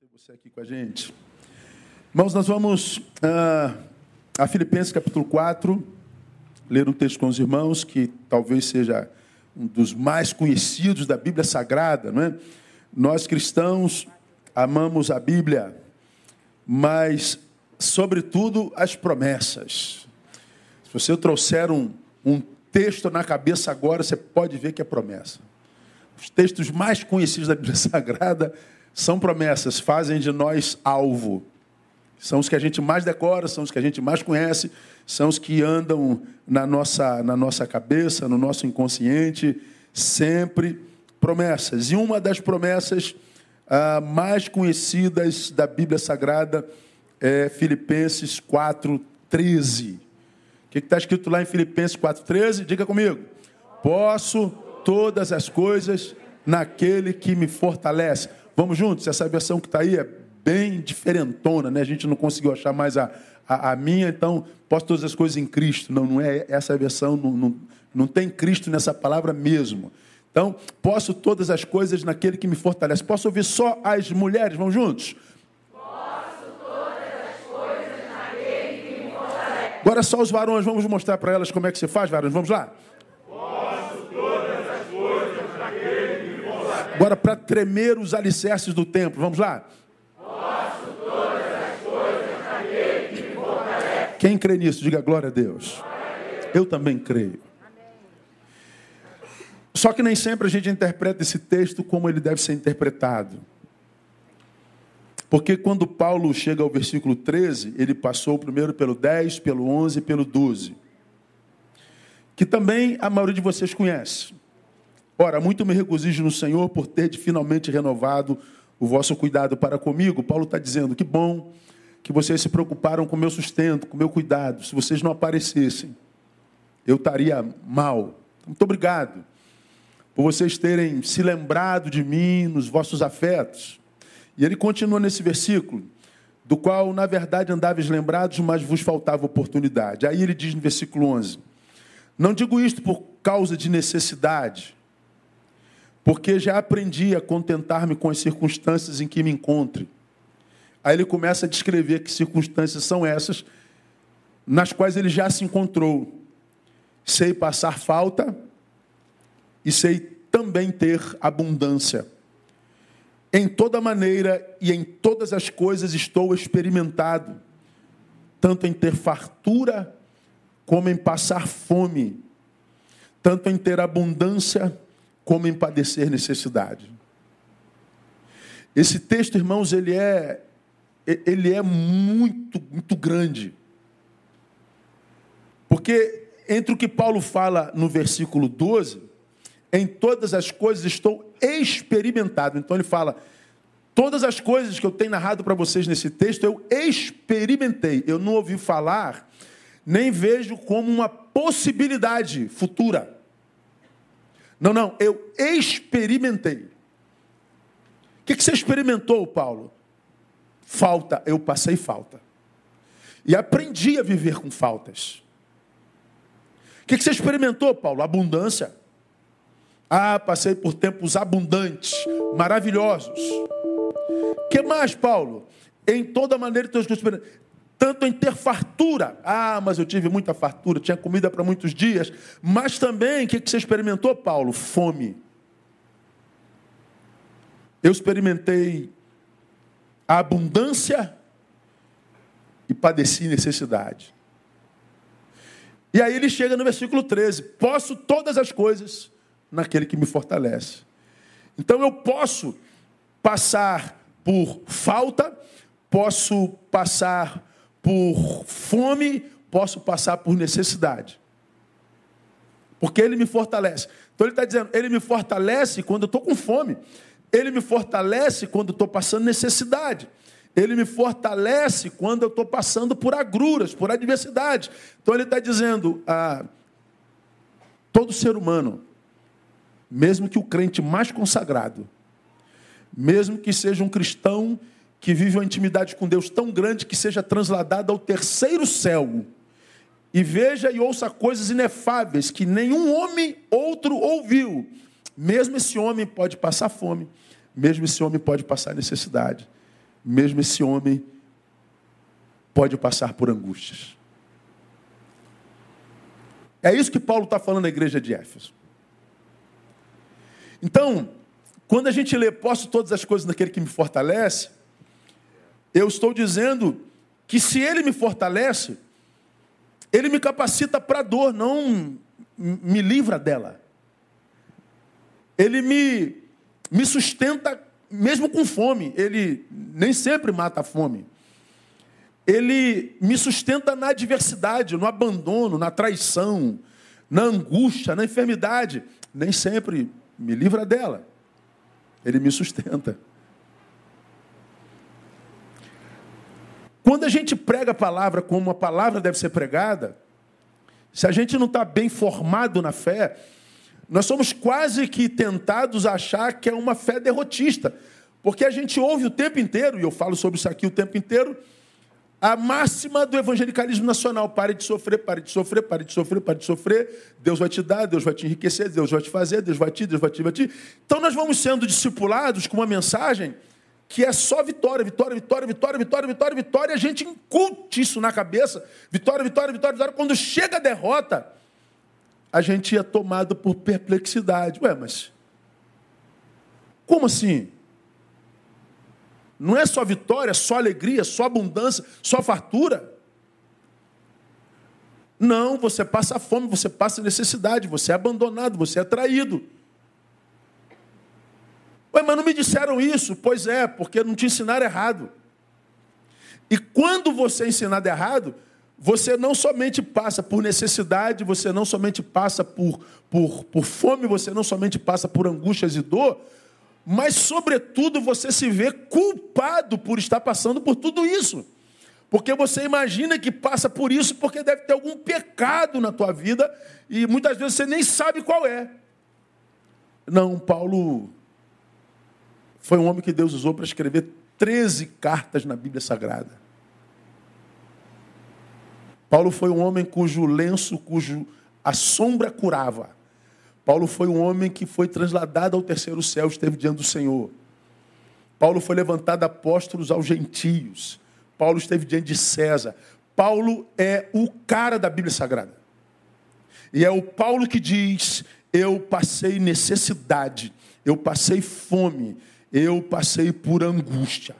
ter você aqui com a gente. Irmãos, nós vamos ah, a Filipenses capítulo 4, ler um texto com os irmãos que talvez seja um dos mais conhecidos da Bíblia Sagrada, não é? Nós cristãos amamos a Bíblia, mas, sobretudo, as promessas. Se você trouxer um, um texto na cabeça agora, você pode ver que é promessa. Os textos mais conhecidos da Bíblia Sagrada são promessas, fazem de nós alvo. São os que a gente mais decora, são os que a gente mais conhece, são os que andam na nossa, na nossa cabeça, no nosso inconsciente, sempre promessas. E uma das promessas ah, mais conhecidas da Bíblia Sagrada é Filipenses 4,13. O que está escrito lá em Filipenses 4,13? Diga comigo. Posso todas as coisas naquele que me fortalece. Vamos juntos? Essa versão que está aí é bem diferentona, né? A gente não conseguiu achar mais a, a, a, minha, então posso todas as coisas em Cristo. Não, não é essa versão, não, não, não tem Cristo nessa palavra mesmo. Então, posso todas as coisas naquele que me fortalece. Posso ouvir só as mulheres? Vamos juntos? Posso todas as coisas naquele que me fortalece. Agora só os varões, vamos mostrar para elas como é que se faz, varões. Vamos lá? Agora, para tremer os alicerces do templo, vamos lá? Quem crê nisso, diga glória a Deus. Eu também creio. Só que nem sempre a gente interpreta esse texto como ele deve ser interpretado. Porque quando Paulo chega ao versículo 13, ele passou primeiro pelo 10, pelo 11 e pelo 12. Que também a maioria de vocês conhece. Ora, muito me regozijo no Senhor por ter finalmente renovado o vosso cuidado para comigo. Paulo está dizendo que bom que vocês se preocuparam com o meu sustento, com o meu cuidado. Se vocês não aparecessem, eu estaria mal. Muito obrigado por vocês terem se lembrado de mim nos vossos afetos. E ele continua nesse versículo, do qual, na verdade, andáveis lembrados, mas vos faltava oportunidade. Aí ele diz no versículo 11: Não digo isto por causa de necessidade, porque já aprendi a contentar-me com as circunstâncias em que me encontre. Aí ele começa a descrever que circunstâncias são essas nas quais ele já se encontrou. Sei passar falta e sei também ter abundância. Em toda maneira e em todas as coisas estou experimentado, tanto em ter fartura como em passar fome, tanto em ter abundância como em padecer necessidade. Esse texto, irmãos, ele é ele é muito muito grande. Porque entre o que Paulo fala no versículo 12, em todas as coisas estou experimentado. Então ele fala: todas as coisas que eu tenho narrado para vocês nesse texto, eu experimentei. Eu não ouvi falar, nem vejo como uma possibilidade futura. Não, não, eu experimentei. O que, você experimentou, Paulo? Falta, eu passei falta. E aprendi a viver com faltas. O que, que você experimentou, Paulo? Abundância. Ah, passei por tempos abundantes, maravilhosos. O que mais, Paulo? Em toda maneira, teus tanto em ter fartura. Ah, mas eu tive muita fartura, tinha comida para muitos dias. Mas também, o que você experimentou, Paulo? Fome. Eu experimentei a abundância e padeci necessidade. E aí ele chega no versículo 13: Posso todas as coisas naquele que me fortalece. Então eu posso passar por falta, posso passar por fome, posso passar por necessidade. Porque Ele me fortalece. Então Ele está dizendo, Ele me fortalece quando eu estou com fome. Ele me fortalece quando eu estou passando necessidade. Ele me fortalece quando eu estou passando por agruras, por adversidade. Então Ele está dizendo, ah, todo ser humano, mesmo que o crente mais consagrado, mesmo que seja um cristão que vive uma intimidade com Deus tão grande que seja transladada ao terceiro céu. E veja e ouça coisas inefáveis que nenhum homem outro ouviu. Mesmo esse homem pode passar fome, mesmo esse homem pode passar necessidade. mesmo esse homem pode passar por angústias. É isso que Paulo está falando na igreja de Éfeso. Então, quando a gente lê, posso todas as coisas naquele que me fortalece, eu estou dizendo que se ele me fortalece, ele me capacita para a dor, não me livra dela. Ele me, me sustenta mesmo com fome. Ele nem sempre mata a fome. Ele me sustenta na adversidade, no abandono, na traição, na angústia, na enfermidade. Nem sempre me livra dela. Ele me sustenta. Quando a gente prega a palavra como a palavra deve ser pregada, se a gente não está bem formado na fé, nós somos quase que tentados a achar que é uma fé derrotista. Porque a gente ouve o tempo inteiro, e eu falo sobre isso aqui o tempo inteiro, a máxima do evangelicalismo nacional. Pare de sofrer, pare de sofrer, pare de sofrer, pare de sofrer. Deus vai te dar, Deus vai te enriquecer, Deus vai te fazer, Deus vai te, Deus vai te, vai te. Então nós vamos sendo discipulados com uma mensagem que é só vitória, vitória, vitória, vitória, vitória, vitória, vitória. A gente incute isso na cabeça. Vitória, vitória, vitória, vitória. Quando chega a derrota, a gente é tomado por perplexidade. Ué, mas como assim? Não é só vitória, só alegria, só abundância, só fartura. Não, você passa fome, você passa necessidade, você é abandonado, você é traído. Ué, mas não me disseram isso? Pois é, porque não te ensinaram errado. E quando você é ensinado errado, você não somente passa por necessidade, você não somente passa por, por, por fome, você não somente passa por angústias e dor, mas, sobretudo, você se vê culpado por estar passando por tudo isso. Porque você imagina que passa por isso porque deve ter algum pecado na tua vida e muitas vezes você nem sabe qual é. Não, Paulo foi um homem que Deus usou para escrever 13 cartas na Bíblia Sagrada. Paulo foi um homem cujo lenço, cujo a sombra curava. Paulo foi um homem que foi trasladado ao terceiro céu, esteve diante do Senhor. Paulo foi levantado apóstolos aos gentios. Paulo esteve diante de César. Paulo é o cara da Bíblia Sagrada. E é o Paulo que diz: Eu passei necessidade, eu passei fome, eu passei por angústia.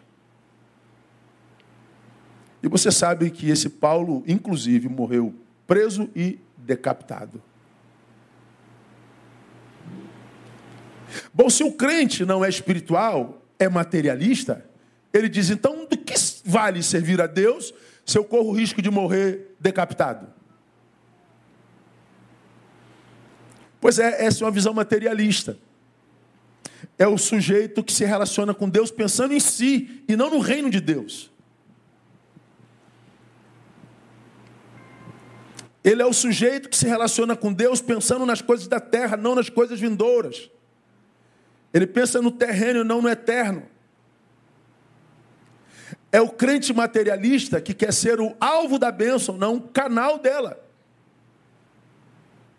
E você sabe que esse Paulo, inclusive, morreu preso e decapitado. Bom, se o crente não é espiritual, é materialista, ele diz: então, do que vale servir a Deus se eu corro o risco de morrer decapitado? Pois é, essa é uma visão materialista. É o sujeito que se relaciona com Deus pensando em si e não no reino de Deus. Ele é o sujeito que se relaciona com Deus pensando nas coisas da terra, não nas coisas vindouras. Ele pensa no terreno, não no eterno. É o crente materialista que quer ser o alvo da bênção, não o canal dela.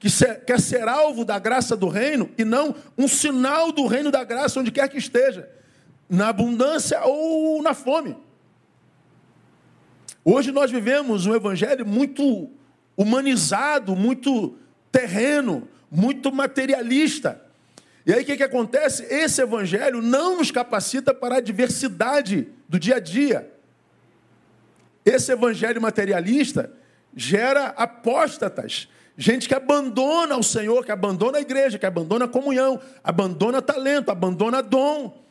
Que quer ser alvo da graça do reino e não um sinal do reino da graça onde quer que esteja, na abundância ou na fome. Hoje nós vivemos um evangelho muito humanizado, muito terreno, muito materialista. E aí o que, que acontece? Esse evangelho não nos capacita para a diversidade do dia a dia. Esse evangelho materialista gera apóstatas, gente que abandona o Senhor, que abandona a igreja, que abandona a comunhão, abandona talento, abandona dom.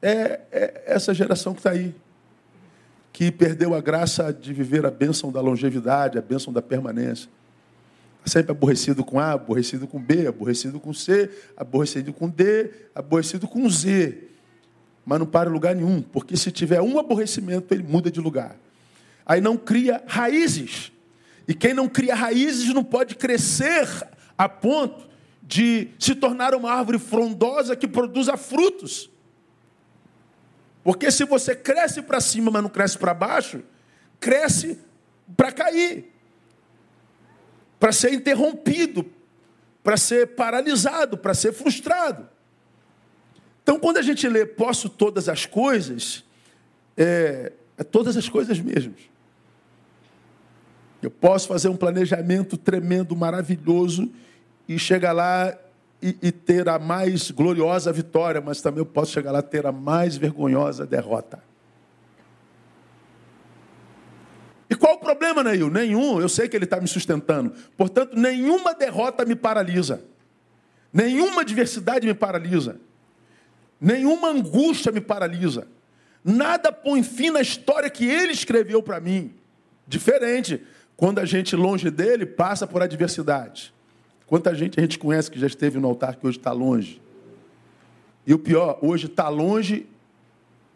É, é essa geração que está aí, que perdeu a graça de viver a bênção da longevidade, a bênção da permanência sempre aborrecido com A, aborrecido com B, aborrecido com C, aborrecido com D, aborrecido com Z. Mas não para em lugar nenhum, porque se tiver um aborrecimento, ele muda de lugar. Aí não cria raízes. E quem não cria raízes não pode crescer a ponto de se tornar uma árvore frondosa que produza frutos. Porque se você cresce para cima, mas não cresce para baixo, cresce para cair para ser interrompido, para ser paralisado, para ser frustrado. Então, quando a gente lê posso todas as coisas, é, é todas as coisas mesmas. Eu posso fazer um planejamento tremendo, maravilhoso, e chegar lá e, e, ter a mais gloriosa vitória, mas também eu posso chegar lá e ter a mais vergonhosa derrota. E qual o problema, Neil? Nenhum, eu sei que ele está me sustentando. Portanto, nenhuma derrota me paralisa. Nenhuma adversidade me paralisa. Nenhuma angústia me paralisa. Nada põe fim na história que ele escreveu para mim. Diferente, quando a gente longe dele passa por adversidade. Quanta gente a gente conhece que já esteve no altar que hoje está longe. E o pior, hoje está longe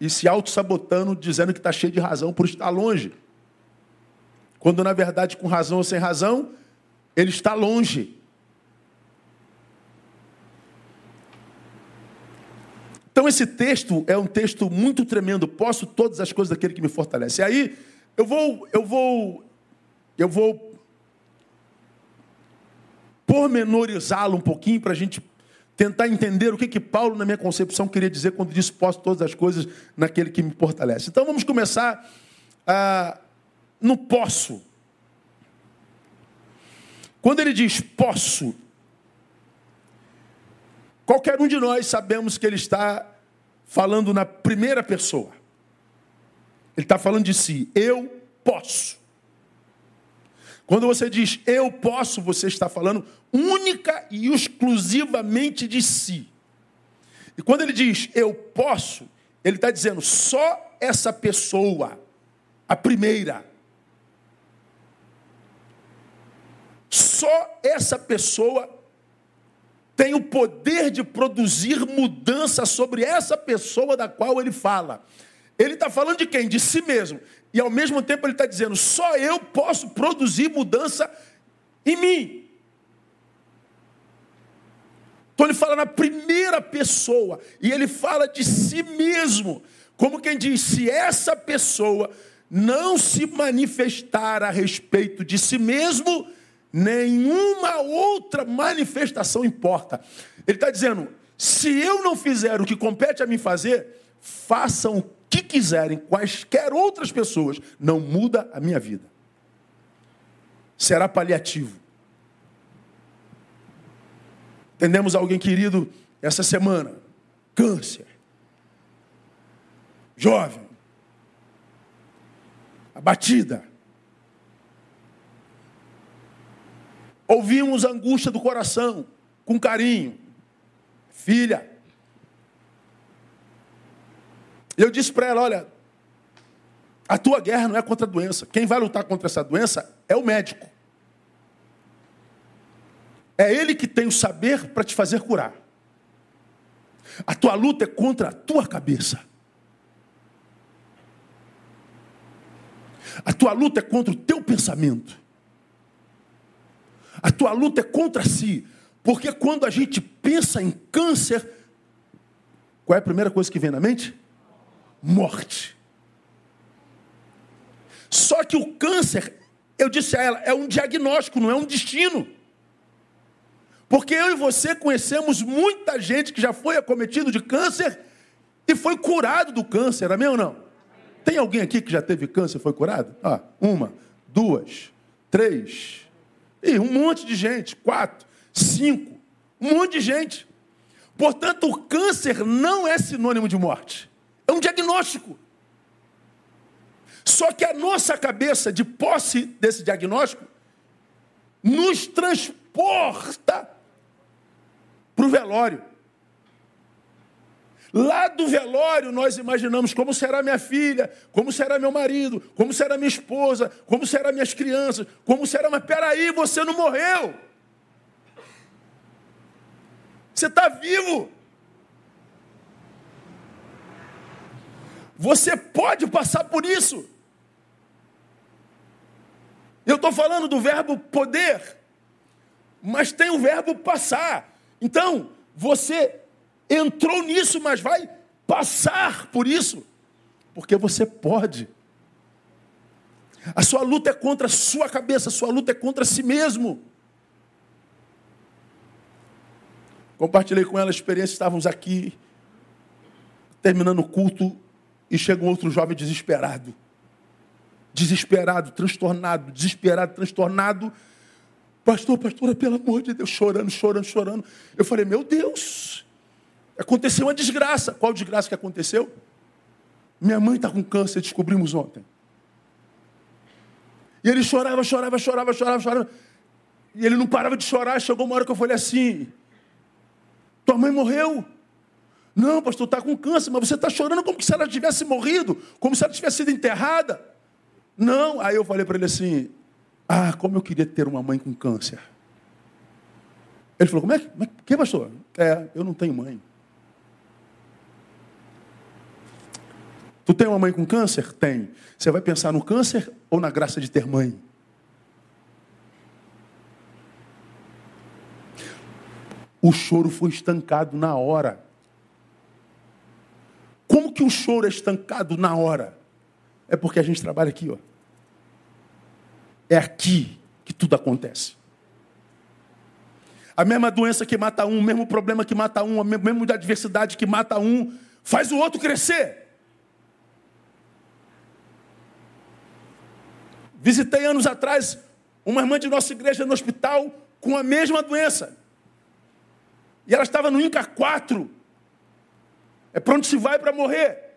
e se auto-sabotando, dizendo que está cheio de razão por estar longe. Quando na verdade, com razão ou sem razão, ele está longe. Então esse texto é um texto muito tremendo. Posso todas as coisas daquele que me fortalece. E aí eu vou, eu vou, eu vou pormenorizá-lo um pouquinho para a gente tentar entender o que, que Paulo, na minha concepção, queria dizer quando disse posso todas as coisas naquele que me fortalece. Então vamos começar ah, no posso. Quando ele diz posso, qualquer um de nós sabemos que ele está falando na primeira pessoa. Ele está falando de si. Eu posso. Quando você diz eu posso, você está falando única e exclusivamente de si. E quando ele diz eu posso, ele está dizendo só essa pessoa, a primeira, Só essa pessoa tem o poder de produzir mudança sobre essa pessoa da qual ele fala. Ele está falando de quem? De si mesmo. E ao mesmo tempo ele está dizendo: só eu posso produzir mudança em mim. Então ele fala na primeira pessoa. E ele fala de si mesmo. Como quem diz: se essa pessoa não se manifestar a respeito de si mesmo, Nenhuma outra manifestação importa. Ele está dizendo: se eu não fizer o que compete a mim fazer, façam o que quiserem, quaisquer outras pessoas, não muda a minha vida. Será paliativo. Entendemos alguém querido essa semana, câncer, jovem, abatida, Ouvimos a angústia do coração, com carinho. Filha. Eu disse para ela: olha, a tua guerra não é contra a doença. Quem vai lutar contra essa doença é o médico. É ele que tem o saber para te fazer curar. A tua luta é contra a tua cabeça. A tua luta é contra o teu pensamento. A tua luta é contra si. Porque quando a gente pensa em câncer, qual é a primeira coisa que vem na mente? Morte. Só que o câncer, eu disse a ela, é um diagnóstico, não é um destino. Porque eu e você conhecemos muita gente que já foi acometido de câncer e foi curado do câncer, amém ou não? Tem alguém aqui que já teve câncer e foi curado? Ah, uma, duas, três, e um monte de gente, quatro, cinco, um monte de gente. Portanto, o câncer não é sinônimo de morte. É um diagnóstico. Só que a nossa cabeça, de posse desse diagnóstico, nos transporta para o velório. Lá do velório, nós imaginamos como será minha filha, como será meu marido, como será minha esposa, como serão minhas crianças, como será. Mas peraí, você não morreu. Você está vivo. Você pode passar por isso. Eu estou falando do verbo poder, mas tem o verbo passar. Então, você entrou nisso, mas vai passar por isso, porque você pode. A sua luta é contra a sua cabeça, a sua luta é contra si mesmo. Compartilhei com ela a experiência, estávamos aqui, terminando o culto, E chega um outro jovem desesperado. Desesperado, transtornado, desesperado, transtornado. Pastor, pastora, pelo amor de Deus, chorando, chorando, chorando. Eu falei, meu Deus, aconteceu uma desgraça. Qual desgraça que aconteceu? Minha mãe está com câncer, descobrimos ontem. E ele chorava, chorava, chorava, chorava, chorava. E ele não parava de chorar. Chegou uma hora que eu falei assim: Tua mãe morreu? Não, pastor, está com câncer, mas você está chorando como se ela tivesse morrido, como se ela tivesse sido enterrada. Não. Aí eu falei para ele assim: Ah, como eu queria ter uma mãe com câncer. Ele falou: Como é que, como é que pastor? É, eu não tenho mãe. Tu tem uma mãe com câncer? Tem. Você vai pensar no câncer ou na graça de ter mãe? O choro foi estancado na hora. Como que o choro é estancado na hora? É porque a gente trabalha aqui, ó. É aqui que tudo acontece. A mesma doença que mata um, o mesmo problema que mata um, a mesma adversidade que mata um, faz o outro crescer. Visitei anos atrás uma irmã de nossa igreja no hospital com a mesma doença. E ela estava no INCA 4. É para onde se vai para morrer.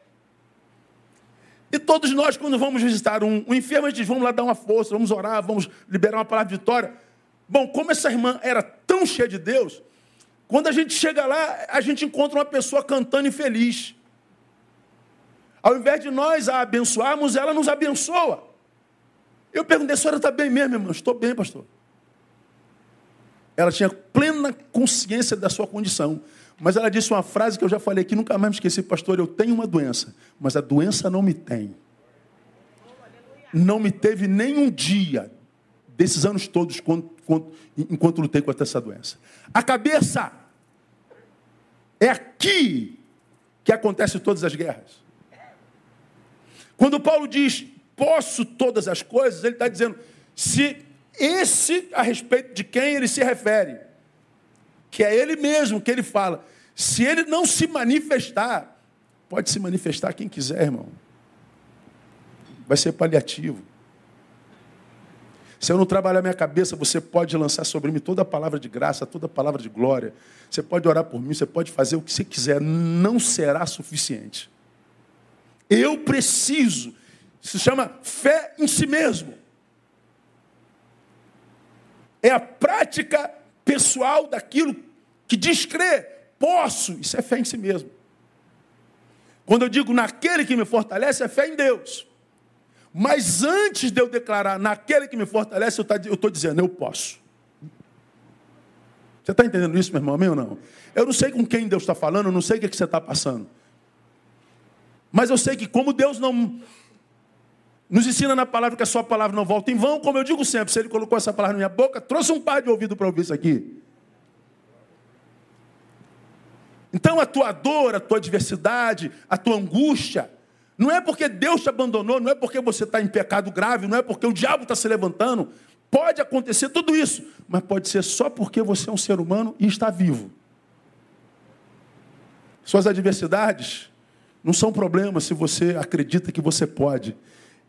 E todos nós, quando vamos visitar um, um enfermo, a gente diz, vamos lá dar uma força, vamos orar, vamos liberar uma palavra de vitória. Bom, como essa irmã era tão cheia de Deus, quando a gente chega lá, a gente encontra uma pessoa cantando e feliz. Ao invés de nós a abençoarmos, ela nos abençoa. Eu perguntei, a senhora está bem mesmo, irmão? Estou bem, pastor. Ela tinha plena consciência da sua condição. Mas ela disse uma frase que eu já falei aqui, nunca mais me esqueci, pastor. Eu tenho uma doença, mas a doença não me tem. Não me teve nem um dia desses anos todos enquanto lutei contra essa doença. A cabeça é aqui que acontece todas as guerras. Quando Paulo diz posso todas as coisas, ele está dizendo, se esse a respeito de quem ele se refere, que é ele mesmo que ele fala, se ele não se manifestar, pode se manifestar quem quiser, irmão. Vai ser paliativo. Se eu não trabalhar minha cabeça, você pode lançar sobre mim toda a palavra de graça, toda a palavra de glória. Você pode orar por mim, você pode fazer o que você quiser, não será suficiente. Eu preciso se chama fé em si mesmo. É a prática pessoal daquilo que diz crer. Posso, isso é fé em si mesmo. Quando eu digo naquele que me fortalece, é fé em Deus. Mas antes de eu declarar naquele que me fortalece, eu estou dizendo, eu posso. Você está entendendo isso, meu irmão? Amém ou não? Eu não sei com quem Deus está falando, eu não sei o que, que você está passando. Mas eu sei que como Deus não, nos ensina na palavra que a sua palavra não volta em vão, como eu digo sempre, se ele colocou essa palavra na minha boca, trouxe um par de ouvido para ouvir isso aqui. Então a tua dor, a tua adversidade, a tua angústia, não é porque Deus te abandonou, não é porque você está em pecado grave, não é porque o diabo está se levantando. Pode acontecer tudo isso, mas pode ser só porque você é um ser humano e está vivo. Suas adversidades não são problemas se você acredita que você pode.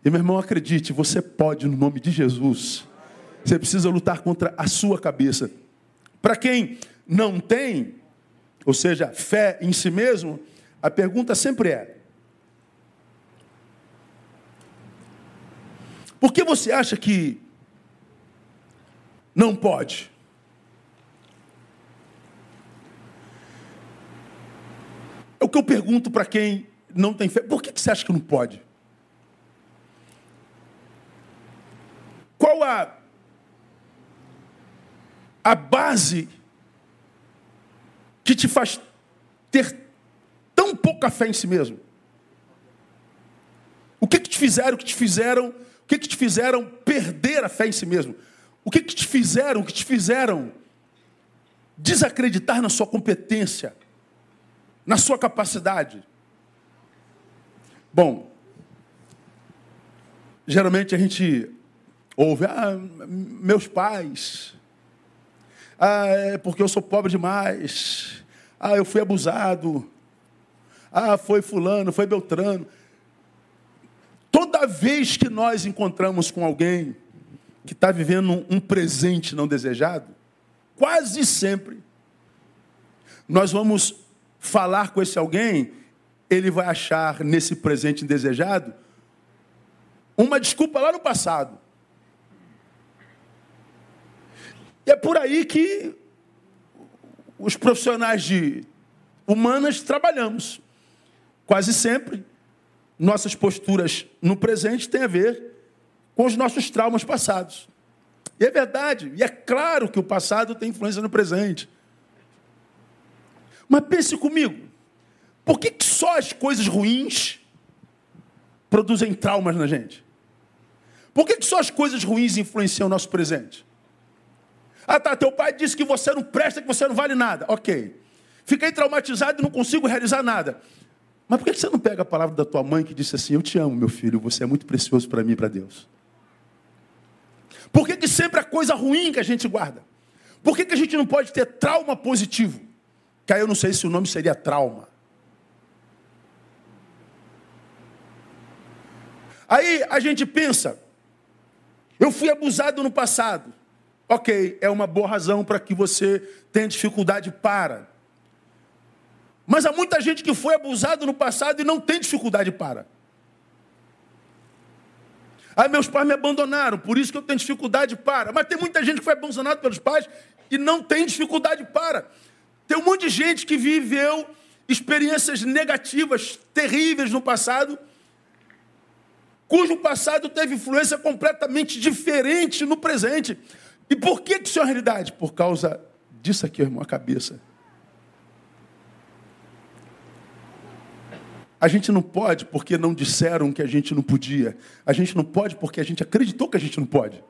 E meu irmão, acredite, você pode no nome de Jesus. Você precisa lutar contra a sua cabeça. Para quem não tem, ou seja, fé em si mesmo, a pergunta sempre é: Por que você acha que não pode? É o que eu pergunto para quem não tem fé. Por que você acha que não pode? Qual a, a base que te faz ter tão pouca fé em si mesmo? O que, que te fizeram, o que te fizeram, o que, que te fizeram perder a fé em si mesmo? O que, que te fizeram, o que te fizeram desacreditar na sua competência, na sua capacidade? Bom, geralmente a gente Ouve, ah, meus pais. Ah, é porque eu sou pobre demais. Ah, eu fui abusado. Ah, foi fulano, foi Beltrano. Toda vez que nós encontramos com alguém que está vivendo um presente não desejado, quase sempre nós vamos falar com esse alguém, ele vai achar nesse presente indesejado uma desculpa lá no passado. E é por aí que os profissionais de humanas trabalhamos. Quase sempre, nossas posturas no presente têm a ver com os nossos traumas passados. E é verdade, e é claro que o passado tem influência no presente. Mas pense comigo, por que, que só as coisas ruins produzem traumas na gente? Por que, que só as coisas ruins influenciam o nosso presente? Ah, tá, teu pai disse que você não presta, que você não vale nada. Ok. Fiquei traumatizado e não consigo realizar nada. Mas por que você não pega a palavra da tua mãe que disse assim: Eu te amo, meu filho, você é muito precioso para mim e para Deus? Por que, que sempre a coisa ruim que a gente guarda? Por que, que a gente não pode ter trauma positivo? Que aí eu não sei se o nome seria trauma. Aí a gente pensa, eu fui abusado no passado. Ok, é uma boa razão para que você tenha dificuldade para. Mas há muita gente que foi abusado no passado e não tem dificuldade para. Aí meus pais me abandonaram, por isso que eu tenho dificuldade para. Mas tem muita gente que foi abandonada pelos pais e não tem dificuldade para. Tem um monte de gente que viveu experiências negativas, terríveis no passado, cujo passado teve influência completamente diferente no presente. E por que isso é uma realidade? Por causa disso aqui, irmão, a cabeça. A gente não pode porque não disseram que a gente não podia. A gente não pode porque a gente acreditou que a gente não pode.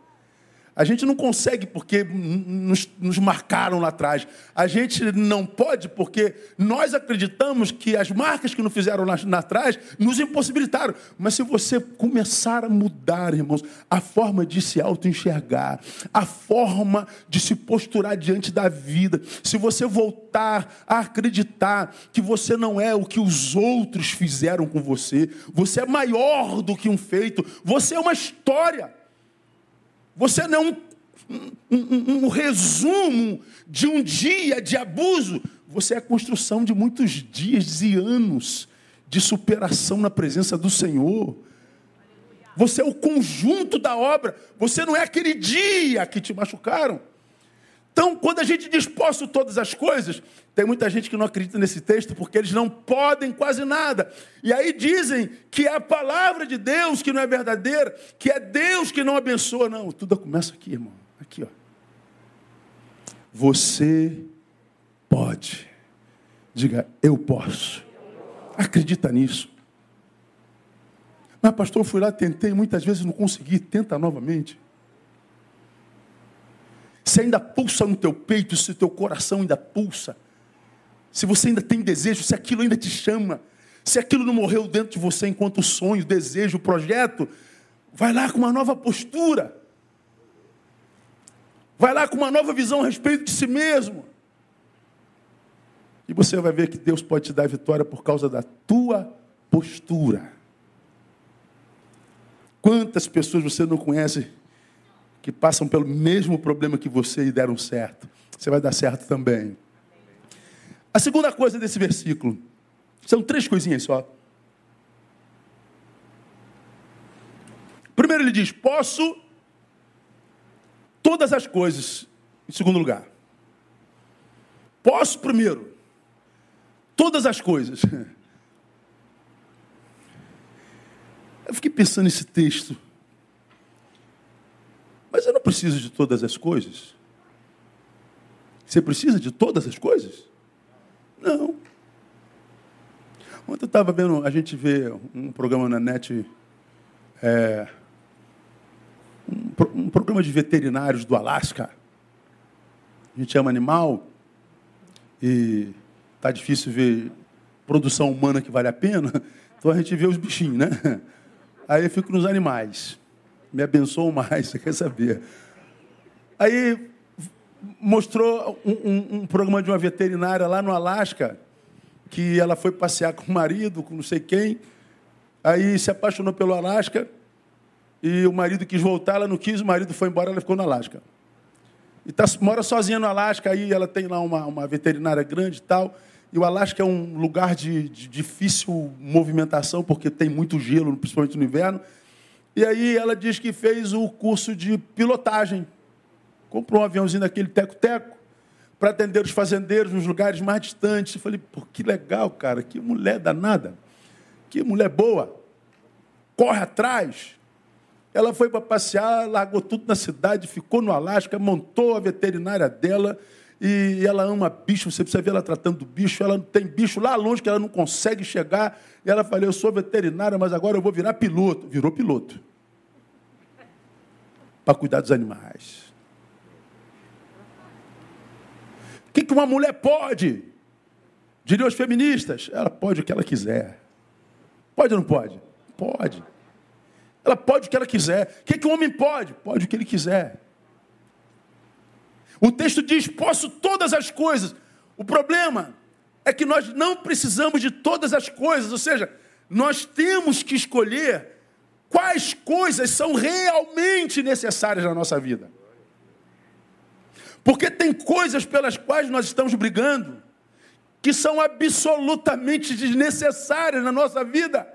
A gente não consegue porque nos, nos, marcaram lá atrás. A gente não pode porque nós acreditamos que as marcas que nos fizeram lá, lá atrás nos impossibilitaram. Mas se você começar a mudar, irmãos, a forma de se auto-enxergar, a forma de se posturar diante da vida, se você voltar a acreditar que você não é o que os outros fizeram com você, você é maior do que um feito, você é uma história. Você não é um, um, um, resumo de um dia de abuso. Você é a construção de muitos dias e anos de superação na presença do Senhor. Você é o conjunto da obra. Você não é aquele dia que te machucaram. Então, quando a gente diz posso todas as coisas, tem muita gente que não acredita nesse texto porque eles não podem quase nada. E aí dizem que é a palavra de Deus que não é verdadeira, que é Deus que não abençoa. Não, tudo começa aqui, irmão. Aqui, ó. Você pode. Diga, eu posso. Acredita nisso. Mas, pastor, eu fui lá, tentei, muitas vezes não consegui. Tenta novamente se ainda pulsa no teu peito, se o teu coração ainda pulsa, se você ainda tem desejo, se aquilo ainda te chama, se aquilo não morreu dentro de você enquanto sonho, desejo, projeto, vai lá com uma nova postura. Vai lá com uma nova visão a respeito de si mesmo. E você vai ver que Deus pode te dar vitória por causa da tua postura. Quantas pessoas você não conhece que passam pelo mesmo problema que você e deram certo. Você vai dar certo também. A segunda coisa desse versículo, são três coisinhas só. Primeiro ele diz: posso todas as coisas. Em segundo lugar, posso primeiro todas as coisas. Eu fiquei pensando nesse texto. Mas eu não preciso de todas as coisas. Você precisa de todas as coisas? Não. Ontem eu estava vendo, a gente vê um programa na net, é, um, um, programa de veterinários do Alasca. A gente ama animal e tá difícil ver produção humana que vale a pena, então a gente vê os bichinhos, né? Aí eu fico nos animais me abençoam mais, você quer saber? Aí mostrou um, um, um, programa de uma veterinária lá no Alasca, que ela foi passear com o marido, com não sei quem, Aí se apaixonou pelo Alasca e o marido quis voltar, ela não quis, o marido foi embora, ela ficou no Alasca. E tá, mora sozinha no Alasca, aí ela tem lá uma, uma veterinária grande e tal. E o Alasca é um lugar de, de difícil movimentação, porque tem muito gelo, principalmente no inverno. E aí ela diz que fez o curso de pilotagem. Comprou um aviãozinho daquele teco-teco para atender os fazendeiros nos lugares mais distantes. Eu falei, pô, que legal, cara, que mulher danada, que mulher boa. Corre atrás. Ela foi para passear, largou tudo na cidade, ficou no Alasca, montou a veterinária dela e ela ama bicho, você precisa ver ela tratando do bicho, ela tem bicho lá longe que ela não consegue chegar. E ela falou, eu sou veterinária, mas agora eu vou virar piloto. Virou piloto. Para cuidar dos animais. O que, que uma mulher pode? Diriam os feministas, ela pode o que ela quiser. Pode ou não pode? Pode. Ela pode o que ela quiser. O que, que o homem pode? Pode o que ele quiser. O texto diz: posso todas as coisas. O problema é que nós não precisamos de todas as coisas, ou seja, nós temos que escolher quais coisas são realmente necessárias na nossa vida. Porque tem coisas pelas quais nós estamos brigando que são absolutamente desnecessárias na nossa vida.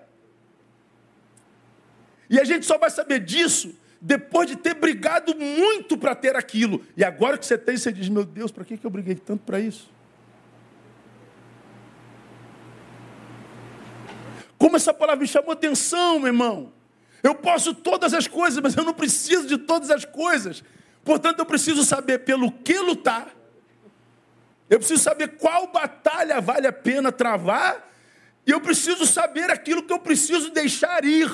E a gente só vai saber disso depois de ter brigado muito para ter aquilo. E agora que você tem, você diz: Meu Deus, para que eu briguei tanto para isso? Como essa palavra me chamou atenção, meu irmão. Eu posso todas as coisas, mas eu não preciso de todas as coisas. Portanto, eu preciso saber pelo que lutar. Eu preciso saber qual batalha vale a pena travar. E eu preciso saber aquilo que eu preciso deixar ir.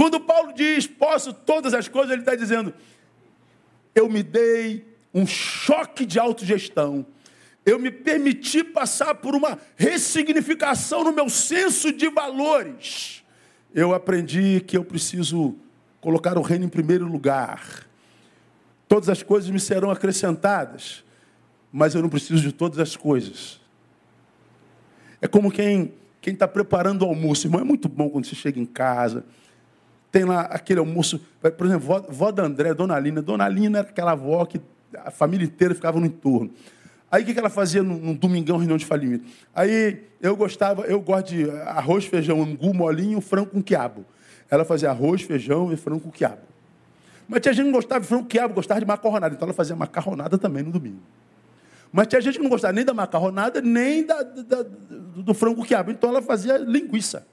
Quando Paulo diz, posso todas as coisas, ele está dizendo, eu me dei um choque de autogestão. Eu me permiti passar por uma ressignificação no meu senso de valores. Eu aprendi que eu preciso colocar o reino em primeiro lugar. Todas as coisas me serão acrescentadas, mas eu não preciso de todas as coisas. É como quem quem está preparando o almoço. Irmão, é muito bom quando você chega em casa, tem lá aquele almoço, por exemplo, vó, vó da André, Dona Lina. Dona Lina era aquela avó que a família inteira ficava no entorno. Aí o que ela fazia num, domingão, reunião de falimento? Aí eu gostava, eu gosto de arroz, feijão, angu, molinho, frango com quiabo. Ela fazia arroz, feijão e frango com quiabo. Mas tinha gente que não gostava de frango com quiabo, gostava de macarronada. Então ela fazia macarronada também no domingo. Mas tinha gente que não gostava nem da macarronada, nem da, da, do frango com quiabo. Então ela fazia linguiça.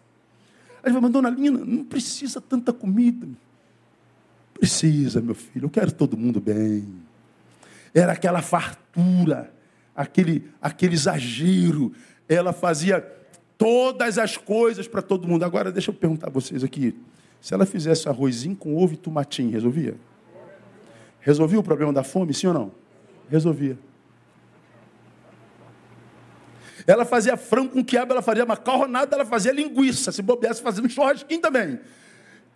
Ele falou, mas dona Lina, não precisa tanta comida. Precisa, meu filho, eu quero todo mundo bem. Era aquela fartura, aquele, aquele exagero. Ela fazia todas as coisas para todo mundo. Agora, deixa eu perguntar a vocês aqui. Se ela fizesse arrozinho com ovo e tomatinho, resolvia? Resolvia o problema da fome, sim ou não? Resolvia. Ela fazia frango com quiabo, ela fazia macarronada, ela fazia linguiça. Se bobeasse, fazia um churrasquinho também.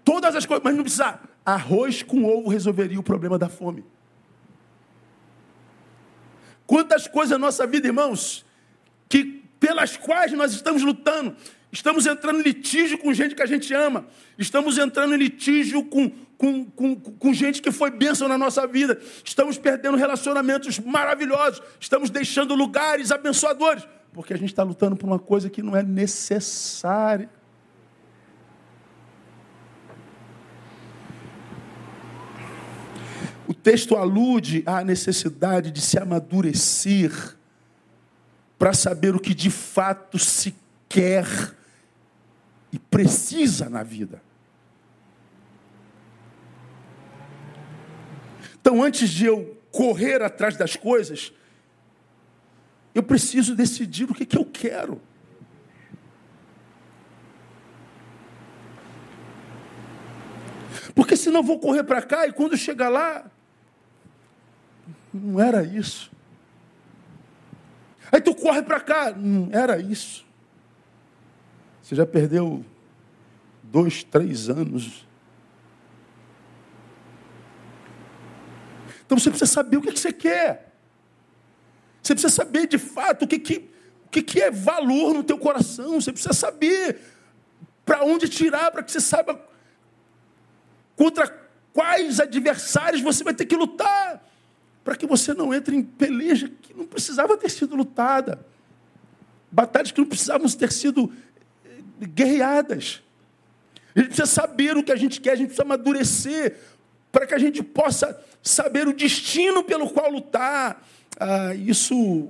Todas as coisas, mas não precisa. Arroz com ovo resolveria o problema da fome. Quantas coisas na nossa vida, irmãos, que pelas quais nós estamos lutando. Estamos entrando em litígio com gente que a gente ama. Estamos entrando em litígio com, com, com, com gente que foi bênção na nossa vida. Estamos perdendo relacionamentos maravilhosos. Estamos deixando lugares abençoadores porque a gente está lutando por uma coisa que não é necessária. O texto alude à necessidade de se amadurecer para saber o que de fato se quer e precisa na vida. Então, antes de eu correr atrás das coisas, eu preciso decidir o que, que eu quero. Porque senão vou correr para cá e quando chegar lá, não era isso. Aí tu corre para cá, não era isso. Você já perdeu dois, três anos. Então você precisa saber o que, que você quer. Você precisa saber de fato o que, que, que, que é valor no teu coração. Você precisa saber para onde tirar, para que você saiba contra quais adversários você vai ter que lutar, para que você não entre em peleja que não precisava ter sido lutada, batalhas que não precisavam ter sido eh, guerreadas. A gente precisa saber o que a gente quer, a gente precisa amadurecer para que a gente possa saber o destino pelo qual lutar. Ah, isso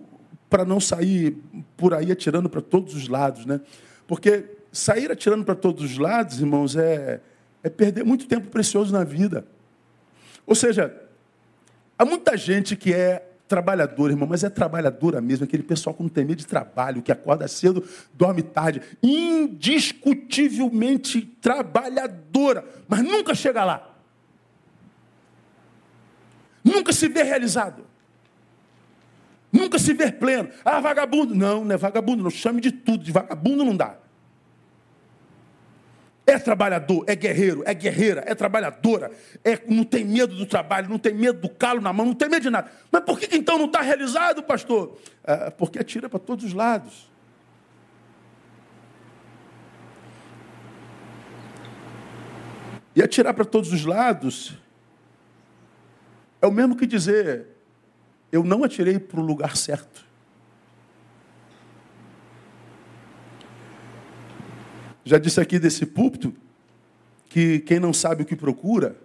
para não sair por aí atirando para todos os lados, né? Porque sair atirando para todos os lados, irmãos, é, é perder muito tempo precioso na vida. Ou seja, há muita gente que é trabalhadora, irmão, mas é trabalhadora mesmo, aquele pessoal que não tem medo de trabalho, que acorda cedo, dorme tarde, indiscutivelmente trabalhadora, mas nunca chega lá. Nunca se vê realizado. Nunca se vê pleno. Ah, vagabundo. Não, não é vagabundo, não chame de tudo, de vagabundo não dá. É trabalhador, é guerreiro, é guerreira, é trabalhadora, é, não tem medo do trabalho, não tem medo do calo na mão, não tem medo de nada. Mas por que então não está realizado, pastor? É, porque atira para todos os lados. E atirar para todos os lados é o mesmo que dizer: eu não atirei para o lugar certo. Já disse aqui desse púlpito que quem não sabe o que procura,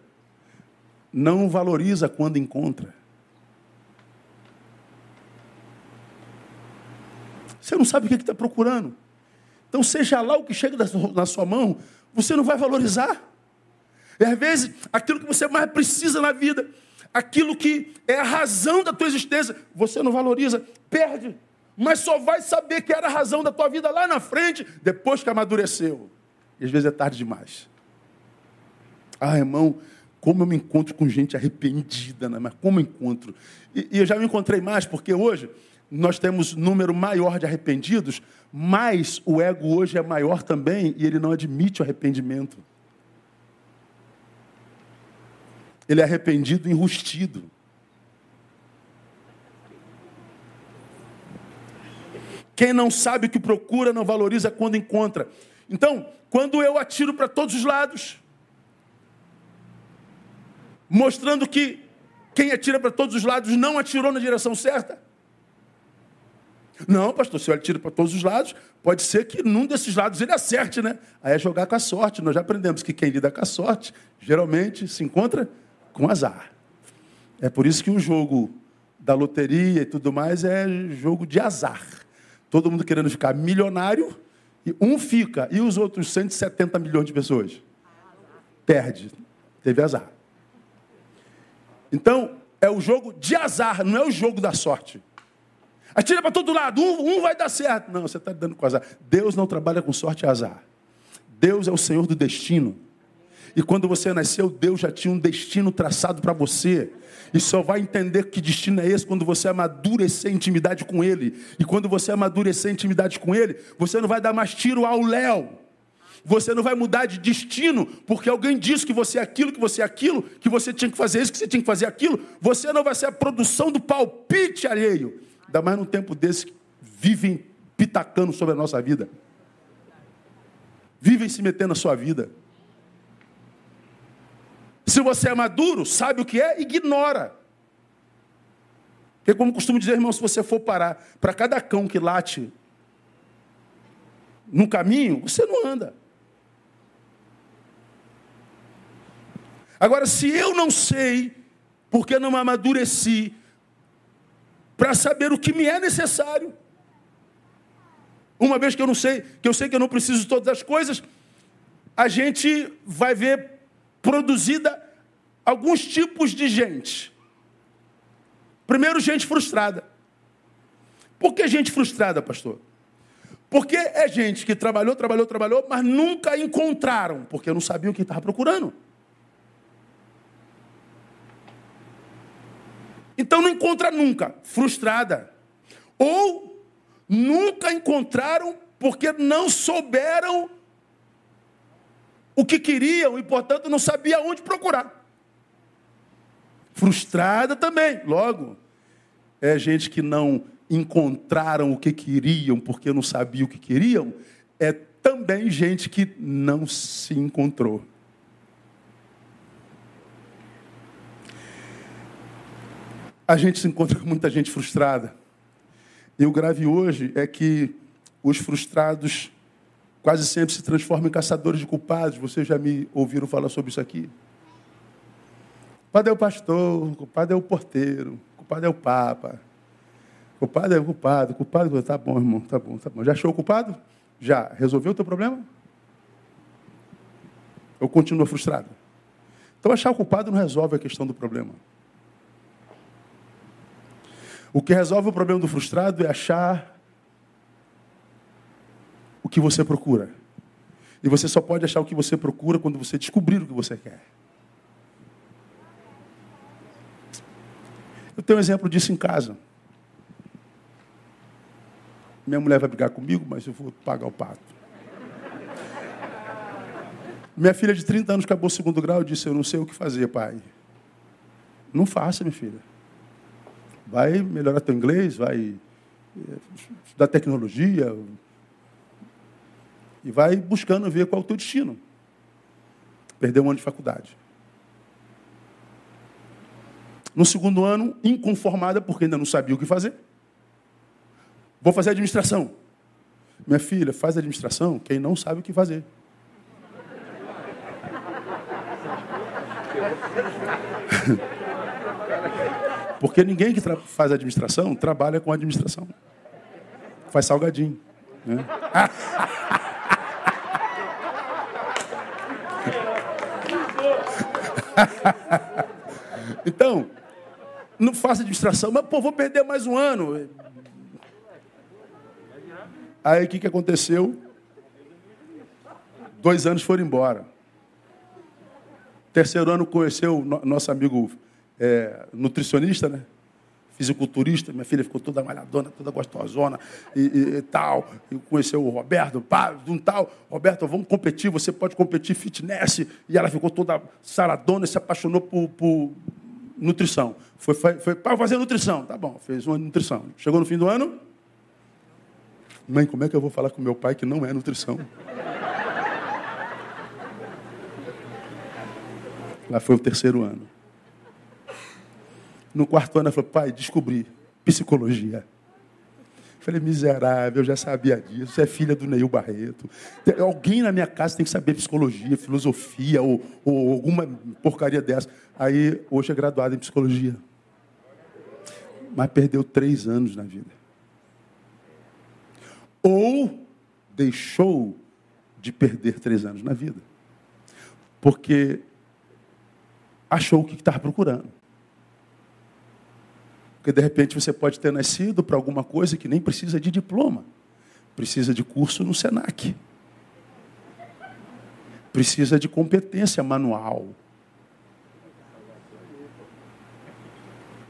não valoriza quando encontra. Você não sabe o que está procurando. Então, seja lá o que chega na sua mão, você não vai valorizar. E às vezes, aquilo que você mais precisa na vida, aquilo que é a razão da tua existência, você não valoriza, perde mas só vai saber que era a razão da tua vida lá na frente, depois que amadureceu. E às vezes é tarde demais. Ah, irmão, como eu me encontro com gente arrependida, né? mas como eu encontro? E, e eu já me encontrei mais, porque hoje nós temos número maior de arrependidos, mas o ego hoje é maior também e ele não admite o arrependimento. Ele é arrependido enrustido. Quem não sabe o que procura não valoriza quando encontra. Então, quando eu atiro para todos os lados, mostrando que quem atira para todos os lados não atirou na direção certa. Não, pastor, se eu atiro para todos os lados, pode ser que num desses lados ele acerte, né? Aí é jogar com a sorte. Nós já aprendemos que quem lida com a sorte, geralmente se encontra com azar. É por isso que o jogo da loteria e tudo mais é jogo de azar. Todo mundo querendo ficar milionário, e um fica, e os outros 170 milhões de pessoas? Perde. Teve azar. Então, é o jogo de azar, não é o jogo da sorte. Atira para todo lado, um, um, vai dar certo. Não, você está dando com azar. Deus não trabalha com sorte e azar. Deus é o Senhor do destino. E quando você nasceu, Deus já tinha um destino traçado para você. E só vai entender que destino é esse quando você amadurecer intimidade com Ele. E quando você amadurecer intimidade com Ele, você não vai dar mais tiro ao léu. Você não vai mudar de destino porque alguém disse que você é aquilo, que você é aquilo, que você tinha que fazer isso, que você tinha que fazer aquilo. Você não vai ser a produção do palpite alheio. Ainda mais num tempo desse que vivem pitacando sobre a nossa vida. Vivem se metendo na sua vida. Se você é maduro, sabe o que é, ignora. Porque, como costumo dizer, irmão, se você for parar para cada cão que late no caminho, você não anda. Agora, se eu não sei, porque não amadureci, para saber o que me é necessário, uma vez que eu não sei, que eu sei que eu não preciso de todas as coisas, a gente vai ver produzida alguns tipos de gente. Primeiro, gente frustrada. Por que gente frustrada, pastor? Porque é gente que trabalhou, trabalhou, trabalhou, mas nunca encontraram, porque não sabiam o que estava procurando. Então não encontra nunca, frustrada. Ou nunca encontraram porque não souberam o que queriam e, portanto, não sabia onde procurar. Frustrada também, logo. É gente que não encontraram o que queriam porque não sabiam o que queriam, é também gente que não se encontrou. A gente se encontra com muita gente frustrada. E o grave hoje é que os frustrados quase sempre se transformam em caçadores de culpados. Vocês já me ouviram falar sobre isso aqui? Culpado é o pastor, o culpado é o porteiro, o culpado é o papa. O culpado é o culpado, o culpado, tá bom, irmão, tá bom, tá bom. Já achou o culpado? Já. Resolveu o teu problema? Ou continua frustrado? Então achar o culpado não resolve a questão do problema. O que resolve o problema do frustrado é achar o que você procura. E você só pode achar o que você procura quando você descobrir o que você quer. Eu tenho um exemplo disso em casa. Minha mulher vai brigar comigo, mas eu vou pagar o pato. Minha filha de 30 anos acabou o segundo grau e disse: Eu não sei o que fazer, pai. Não faça, minha filha. Vai melhorar teu inglês, vai eh, estudar tecnologia e vai buscando ver qual é o teu destino. Perdeu um ano de faculdade. No segundo ano, inconformada, porque ainda não sabia o que fazer. Vou fazer administração. Minha filha, faz administração quem não sabe o que fazer. Porque ninguém que faz administração trabalha com administração. Faz salgadinho. Né? então, não faça administração, mas pô, vou perder mais um ano. Aí o que, que aconteceu? Dois anos foram embora. Terceiro ano conheceu nosso amigo é, nutricionista, né? Fisiculturista, minha filha ficou toda malhadona, toda gostosona e, e, e tal. E conheceu o Roberto, pá, um tal. Roberto, vamos competir, você pode competir fitness. E ela ficou toda saradona se apaixonou por, por nutrição. Foi, foi, foi para fazer nutrição. Tá bom, fez uma nutrição. Chegou no fim do ano. Mãe, como é que eu vou falar com meu pai que não é nutrição? Lá foi o terceiro ano. No quarto ano, ela falou: pai, descobri psicologia. Falei, miserável, eu já sabia disso. Você é filha do Neil Barreto. Alguém na minha casa tem que saber psicologia, filosofia ou, ou alguma porcaria dessa. Aí, hoje é graduado em psicologia. Mas perdeu três anos na vida. Ou deixou de perder três anos na vida. Porque achou o que estava procurando. Porque de repente você pode ter nascido para alguma coisa que nem precisa de diploma. Precisa de curso no SENAC. Precisa de competência manual.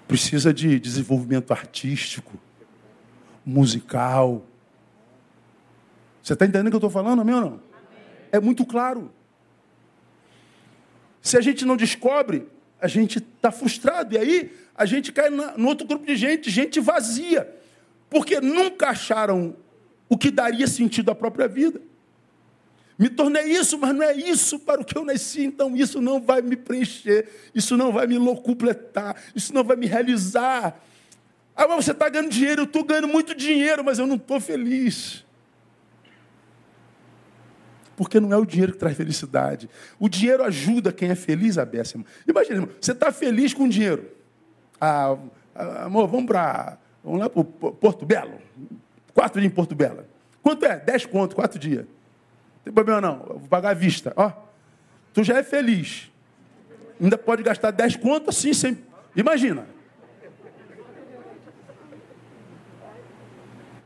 Precisa de desenvolvimento artístico, musical. Você está entendendo o que eu estou falando, amém ou não? É muito claro. Se a gente não descobre, a gente está frustrado. E aí a gente cai no outro grupo de gente, gente vazia. Porque nunca acharam o que daria sentido à própria vida. Me tornei isso, mas não é isso para o que eu nasci, então isso não vai me preencher, isso não vai me locupletar, isso não vai me realizar. Ah, mas você está ganhando dinheiro, eu estou ganhando muito dinheiro, mas eu não estou feliz. Porque não é o dinheiro que traz felicidade. O dinheiro ajuda quem é feliz, Abéssimo. Imagina, você está feliz com o dinheiro. Ah, ah amor, vamos para. Vamos lá para Porto Belo. Quatro dias em Porto Belo. Quanto é? Dez conto, quatro dias. Não tem problema não. Eu vou pagar à vista. Ó, tu já é feliz. Ainda pode gastar dez conto assim, sem. Imagina.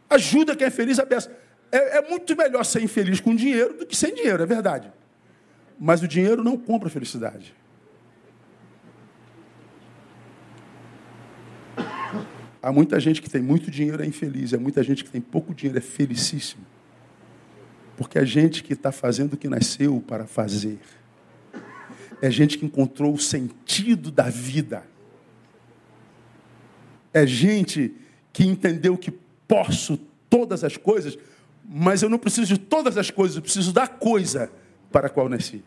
Ajuda quem é feliz, a. É, é muito melhor ser infeliz com dinheiro do que sem dinheiro, é verdade. Mas o dinheiro não compra felicidade. Há muita gente que tem muito dinheiro é infeliz, há muita gente que tem pouco dinheiro é felicíssimo. Porque é gente que está fazendo o que nasceu para fazer. É gente que encontrou o sentido da vida. É gente que entendeu que posso todas as coisas, mas eu não preciso de todas as coisas, eu preciso da coisa para a qual nasci.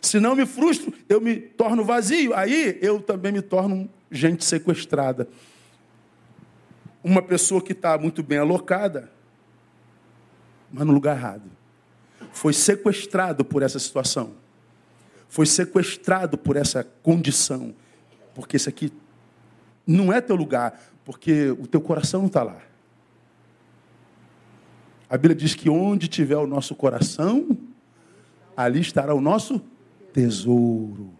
Se não me frustro, eu me torno vazio. Aí eu também me torno gente sequestrada. Uma pessoa que está muito bem alocada, mas no lugar errado. Foi sequestrado por essa situação. Foi sequestrado por essa condição. Porque isso aqui não é teu lugar, porque o teu coração não está lá. A Bíblia diz que onde tiver o nosso coração, ali estará o nosso tesouro.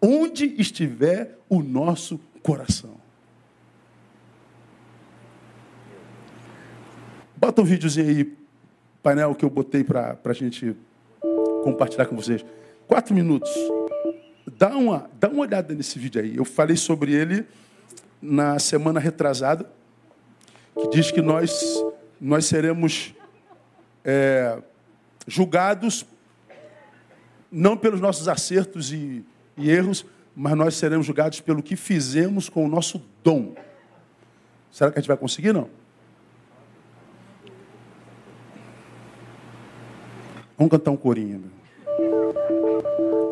Onde estiver o nosso coração. Bota um videozinho aí, painel que eu botei para a gente compartilhar com vocês. Quatro minutos. Dá uma, dá uma olhada nesse vídeo aí. Eu falei sobre ele na semana retrasada, que diz que nós, nós seremos é, julgados não pelos nossos acertos e, e erros, mas nós seremos julgados pelo que fizemos com o nosso dom. Será que a gente vai conseguir, não? Vamos cantar um corinho.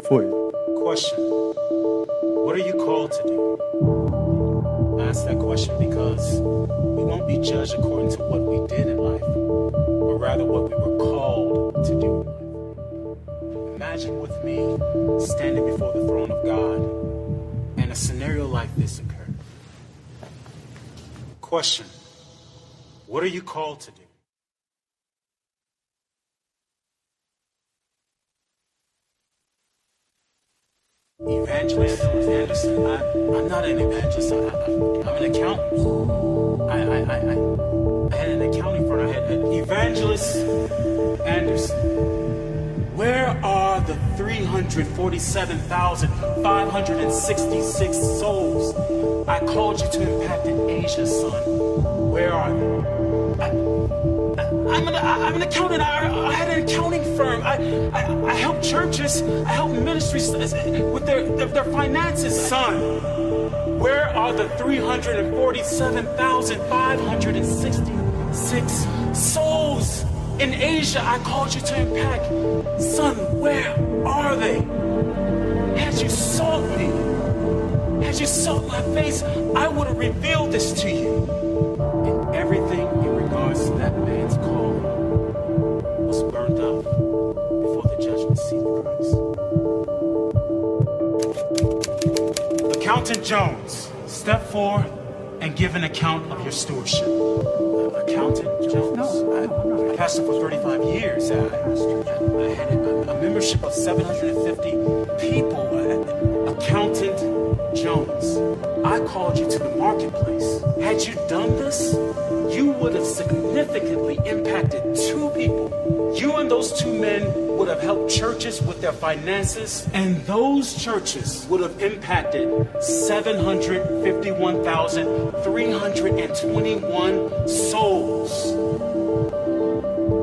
Foi. Question What are you called to do? Ask that question because we won't be judged according to what we did in life, but rather what we were called to do. Imagine with me standing before the throne of God and a scenario like this occurred. Question What are you called to do? Evangelist Anderson, I, I'm not an evangelist. I, I, I'm an accountant. I, I, I, I, had an accounting firm. I had an evangelist Anderson. Where are the 347,566 souls I called you to impact in Asia, son? Where are they? I, am an, I'm an accountant. I, I, had an accounting firm. I, I, I help churches. I help ministries with their, their, their finances, son. Where are the 347,566 souls? In Asia, I called you to impact. Son, where are they? Had you sought me, had you sought my face, I would have revealed this to you. And everything Accountant Jones, step forward and give an account of your stewardship. Accountant Jones? No, I, I pastored for 35 years. I, I had a, a, membership of 750 people. Accountant Jones, I called you to the marketplace. Had you done this, you would have significantly impacted two people. You and those two men would have helped churches with their finances, and those churches would have impacted 751,321 souls.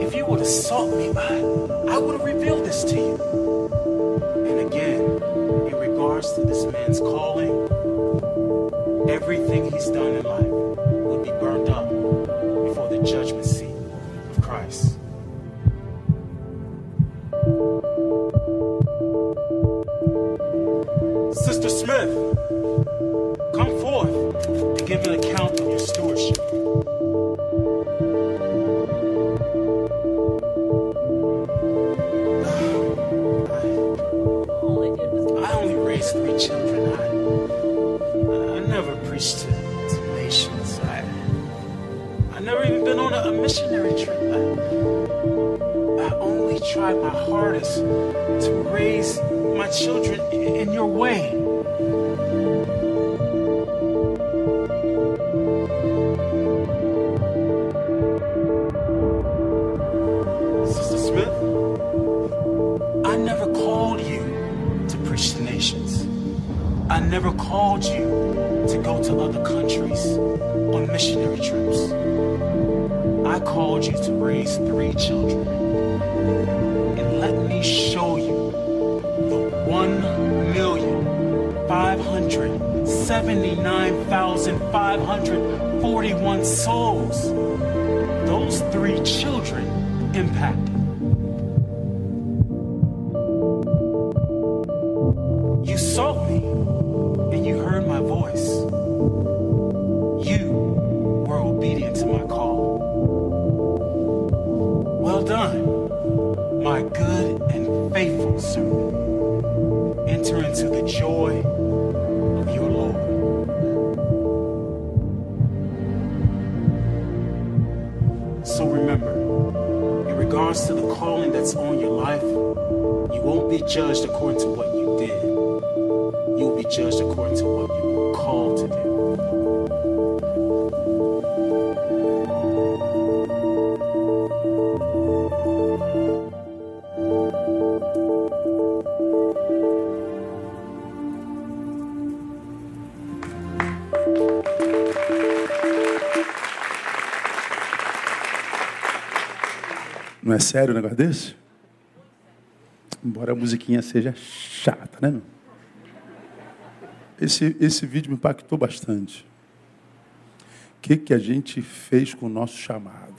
If you would have sought me, I, I would have revealed this to you. And again, in regards to this man's calling, everything he's done in life hardest to raise my children in, your way. Sister Smith, I never called you to preach to nations. I never called you to go to other countries on missionary trips. I called you to raise three children. 79,541 souls. Those three children impacted. É sério um negócio desse? Embora a musiquinha seja chata, né? Meu? Esse, esse vídeo me impactou bastante. O que, que a gente fez com o nosso chamado?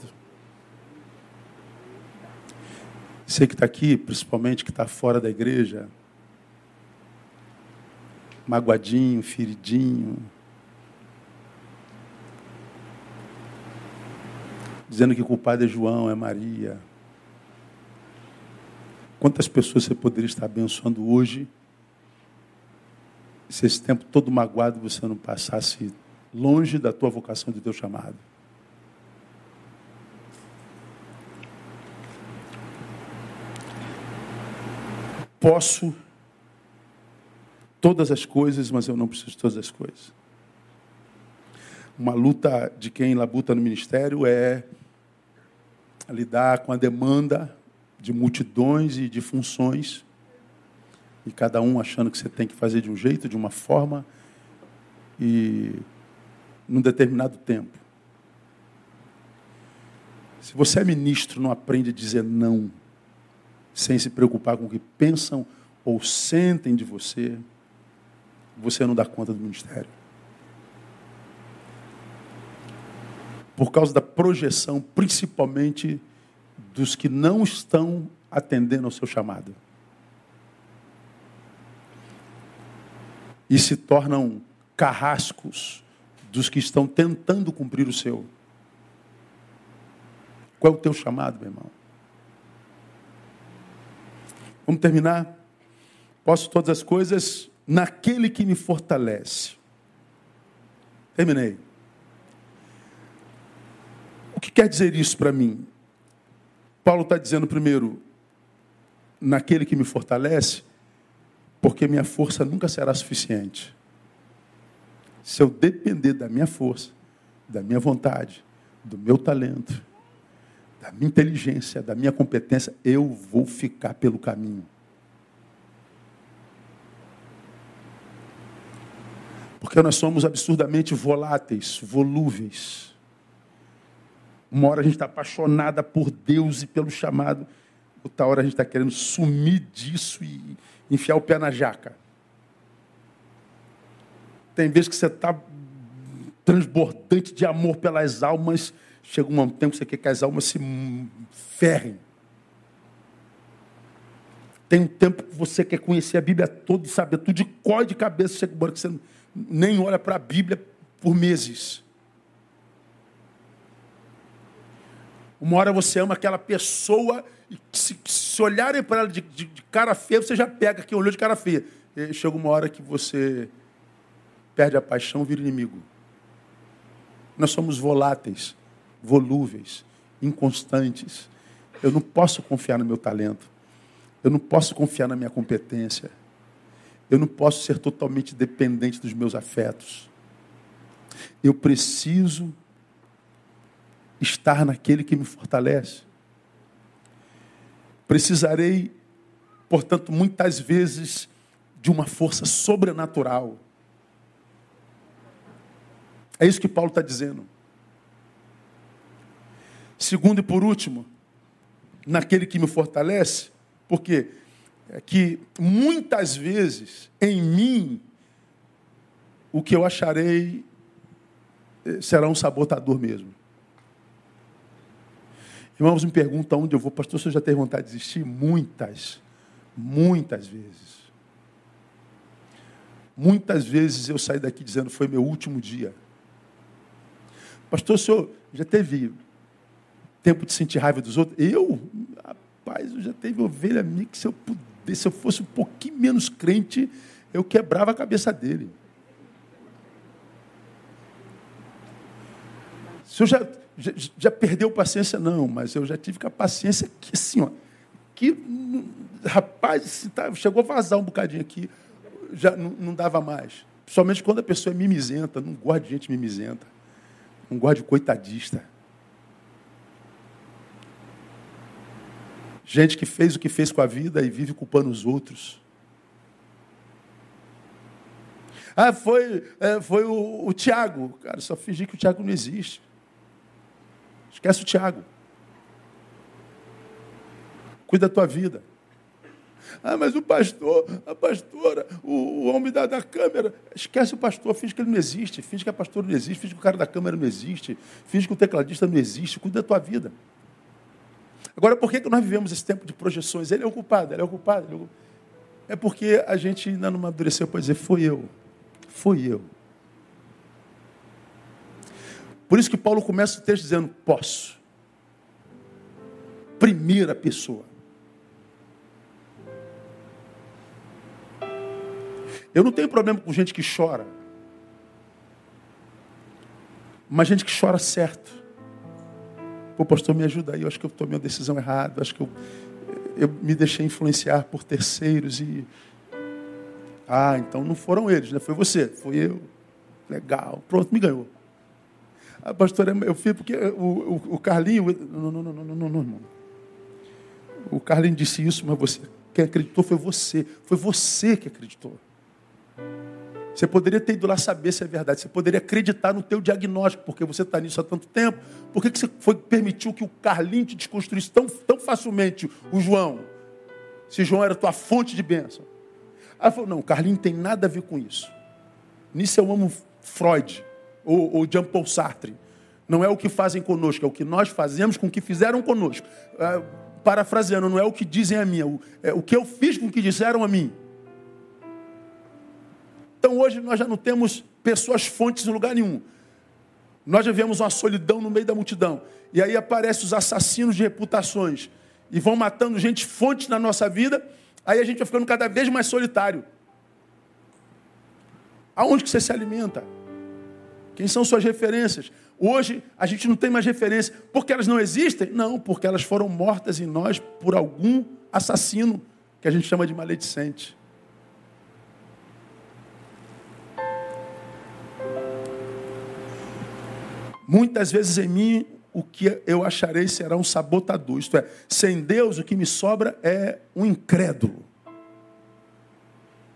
Você que está aqui, principalmente que está fora da igreja, magoadinho, feridinho, dizendo que o culpado é João, é Maria. Quantas pessoas você poderia estar abençoando hoje se esse tempo todo magoado você não passasse longe da tua vocação, do teu chamado? Posso todas as coisas, mas eu não preciso de todas as coisas. Uma luta de quem labuta no ministério é lidar com a demanda de multidões e de funções, e cada um achando que você tem que fazer de um jeito, de uma forma, e num determinado tempo. Se você é ministro, não aprende a dizer não, sem se preocupar com o que pensam ou sentem de você, você não dá conta do ministério. Por causa da projeção, principalmente dos que não estão atendendo ao seu chamado. E se tornam carrascos dos que estão tentando cumprir o seu. Qual é o teu chamado, meu irmão? Vamos terminar? Posso todas as coisas naquele que me fortalece. Terminei. O que quer dizer isso para mim? Paulo está dizendo primeiro, naquele que me fortalece, porque minha força nunca será suficiente. Se eu depender da minha força, da minha vontade, do meu talento, da minha inteligência, da minha competência, eu vou ficar pelo caminho. Porque nós somos absurdamente voláteis, volúveis. Uma hora a gente está apaixonada por Deus e pelo chamado, outra hora a gente está querendo sumir disso e enfiar o pé na jaca. Tem vezes que você está transbordante de amor pelas almas, chega um tempo que você quer que as almas se ferrem. Tem um tempo que você quer conhecer a Bíblia toda e saber tudo de cor de cabeça, que você nem olha para a Bíblia por meses. Uma hora você ama aquela pessoa e se, se olharem para ela de, de, de, cara feia, você já pega quem olhou de cara feia. E chega uma hora que você perde a paixão, vira inimigo. Nós somos voláteis, volúveis, inconstantes. Eu não posso confiar no meu talento. Eu não posso confiar na minha competência. Eu não posso ser totalmente dependente dos meus afetos. Eu preciso estar naquele que me fortalece. Precisarei, portanto, muitas vezes de uma força sobrenatural. É isso que Paulo está dizendo. Segundo e por último, naquele que me fortalece, porque é que muitas vezes em mim o que eu acharei eh, será um sabotador mesmo. Irmãos, me perguntam onde eu vou. Pastor, você já teve vontade de desistir? Muitas, muitas vezes. Muitas vezes eu saí daqui dizendo, foi meu último dia. Pastor, o senhor já teve tempo de sentir raiva dos outros? Eu? Rapaz, eu já teve ovelha minha que se eu pudesse, se eu fosse um pouquinho menos crente, eu quebrava a cabeça dele. O senhor já, já, já, perdeu paciência? Não, mas eu já tive com a paciência que assim, ó, que, rapaz, tá, chegou a vazar um bocadinho aqui, já não, dava mais. Somente quando a pessoa é mimizenta, não gosta de gente mimizenta. Não gosta de coitadista. Gente que fez o que fez com a vida e vive culpando os outros. Ah, foi, é, foi o, o Tiago. Cara, só fingir que o Tiago não existe. Esquece o Tiago. Cuida da tua vida. Ah, mas o pastor, a pastora, o, o homem da, da câmera. Esquece o pastor, finge que ele não existe, finge que a pastora não existe, finge que o cara da câmera não existe, finge que o tecladista não existe. Cuida da tua vida. Agora, por que, que nós vivemos esse tempo de projeções? Ele é o culpado, ele é o culpado. É, é porque a gente ainda não amadureceu para dizer, foi eu, foi eu. Por isso que Paulo começa o texto dizendo, posso. Primeira pessoa. Eu não tenho problema com gente que chora. Mas gente que chora certo. Pô, pastor, me ajuda aí. Eu acho que eu tomei uma decisão errada. Acho que eu, eu me deixei influenciar por terceiros e. Ah, então não foram eles, né? Foi você, foi eu. Legal. Pronto, me ganhou. Ah, pastor, eu fiz porque o, o, o Carlinho. Não, não, não, não, não, não, não. O Carlinho disse isso, mas você. Quem acreditou foi você. Foi você que acreditou. Você poderia ter ido lá saber se é verdade. Você poderia acreditar no teu diagnóstico, porque você está nisso há tanto tempo. Por que, que você foi, permitiu que o Carlinho te desconstruísse tão, tão facilmente, o João? Se João era tua fonte de bênção. Aí falou, não, o Carlinho tem nada a ver com isso. Nisso eu amo Freud, ou, ou Jean Paul Sartre. Não é o que fazem conosco, é o que nós fazemos com o que fizeram conosco. É, parafraseando, não é o que dizem a mim, é o, é o que eu fiz com o que disseram a mim. Então hoje nós já não temos pessoas fontes em lugar nenhum. Nós já vemos uma solidão no meio da multidão. E aí aparecem os assassinos de reputações. E vão matando gente fonte na nossa vida. Aí a gente vai ficando cada vez mais solitário. Aonde que você se alimenta? Quem são suas referências? Hoje a gente não tem mais referência. Porque elas não existem? Não, porque elas foram mortas em nós por algum assassino que a gente chama de maledicente. Muitas vezes em mim o que eu acharei será um sabotador. Isto é, sem Deus o que me sobra é um incrédulo.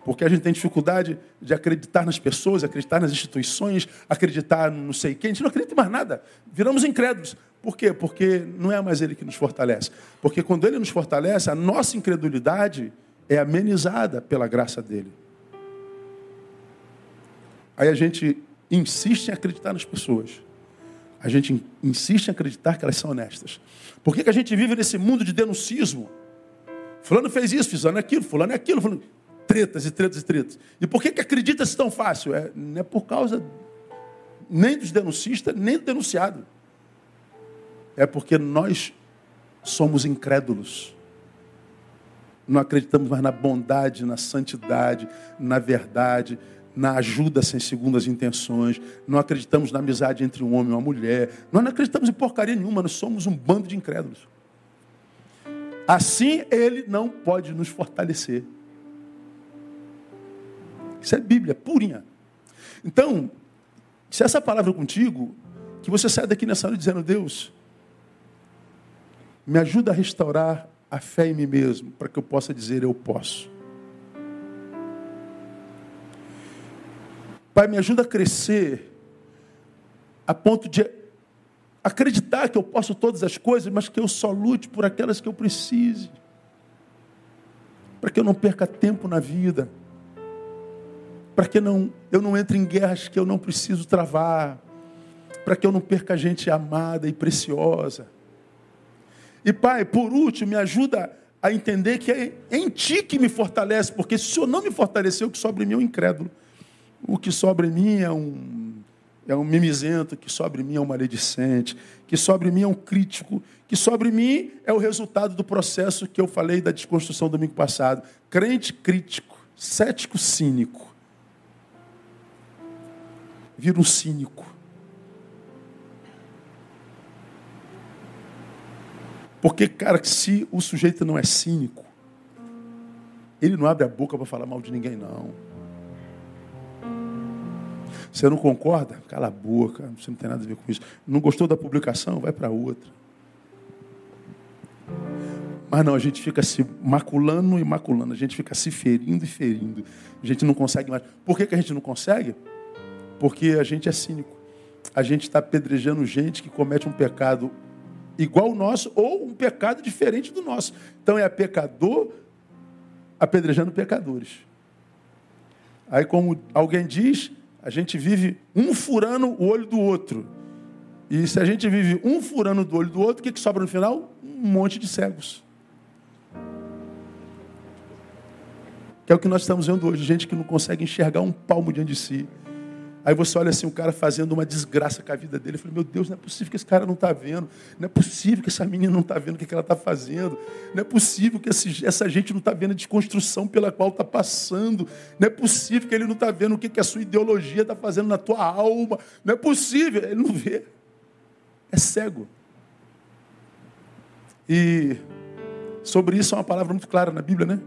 Porque a gente tem dificuldade de acreditar nas pessoas, acreditar nas instituições, acreditar no não sei quem. A gente não acredita em mais nada. Viramos incrédulos. Por quê? Porque não é mais Ele que nos fortalece. Porque quando Ele nos fortalece, a nossa incredulidade é amenizada pela graça dEle. Aí a gente insiste em acreditar nas pessoas a gente insiste em acreditar que elas são honestas. Por que, que a gente vive nesse mundo de denuncismo? Fulano fez isso, fulano é aquilo, fulano é aquilo, fulano... tretas e tretas e tretas. E por que, que acredita-se tão fácil? É, não é por causa nem dos denuncistas, nem do denunciado. É porque nós somos incrédulos. Não acreditamos mais na bondade, na santidade, na verdade, na ajuda sem segundas intenções, não acreditamos na amizade entre um homem e uma mulher, nós não acreditamos em porcaria nenhuma, nós somos um bando de incrédulos. Assim ele não pode nos fortalecer. Isso é Bíblia, purinha. Então, se essa palavra é contigo, que você saia daqui nessa hora dizendo, Deus, me ajuda a restaurar a fé em mim mesmo, para que eu possa dizer eu posso. Pai, me ajuda a crescer a ponto de acreditar que eu posso todas as coisas, mas que eu só lute por aquelas que eu precise. Para que eu não perca tempo na vida. Para que não, eu não entre em guerras que eu não preciso travar, para que eu não perca gente amada e preciosa. E Pai, por último, me ajuda a entender que é em Ti que me fortalece, porque se o Senhor não me fortaleceu, o que sobra em mim é um incrédulo. O que sobra em mim é um, é um mimizento, que sobra em mim é um maledicente, que sobra em mim é um crítico, que sobre mim é o resultado do processo que eu falei da desconstrução domingo passado. Crente crítico, cético cínico. Vira um cínico. Porque, cara, se o sujeito não é cínico, ele não abre a boca para falar mal de ninguém, não. Você não concorda? Cala a boca, você não tem nada a ver com isso. Não gostou da publicação? Vai para outra. Mas não, a gente fica se maculando e maculando, a gente fica se ferindo e ferindo. A gente não consegue mais. Por que, que a gente não consegue? Porque a gente é cínico. A gente está apedrejando gente que comete um pecado igual ao nosso ou um pecado diferente do nosso. Então é pecador apedrejando pecadores. Aí, como alguém diz, a gente vive um furando o olho do outro. E se a gente vive um furando do olho do outro, o que, que sobra no final? Um monte de cegos. Que é o que nós estamos vendo hoje, gente que não consegue enxergar um palmo diante de si. Aí você olha assim, um cara fazendo uma desgraça com a vida dele. Eu falei, meu Deus, não é possível que esse cara não está vendo. Não é possível que essa menina não está vendo o que, ela está fazendo. Não é possível que esse, essa gente não está vendo a desconstrução pela qual está passando. Não é possível que ele não está vendo o que, que a sua ideologia está fazendo na tua alma. Não é possível. Ele não vê. É cego. E sobre isso é uma palavra muito clara na Bíblia, né?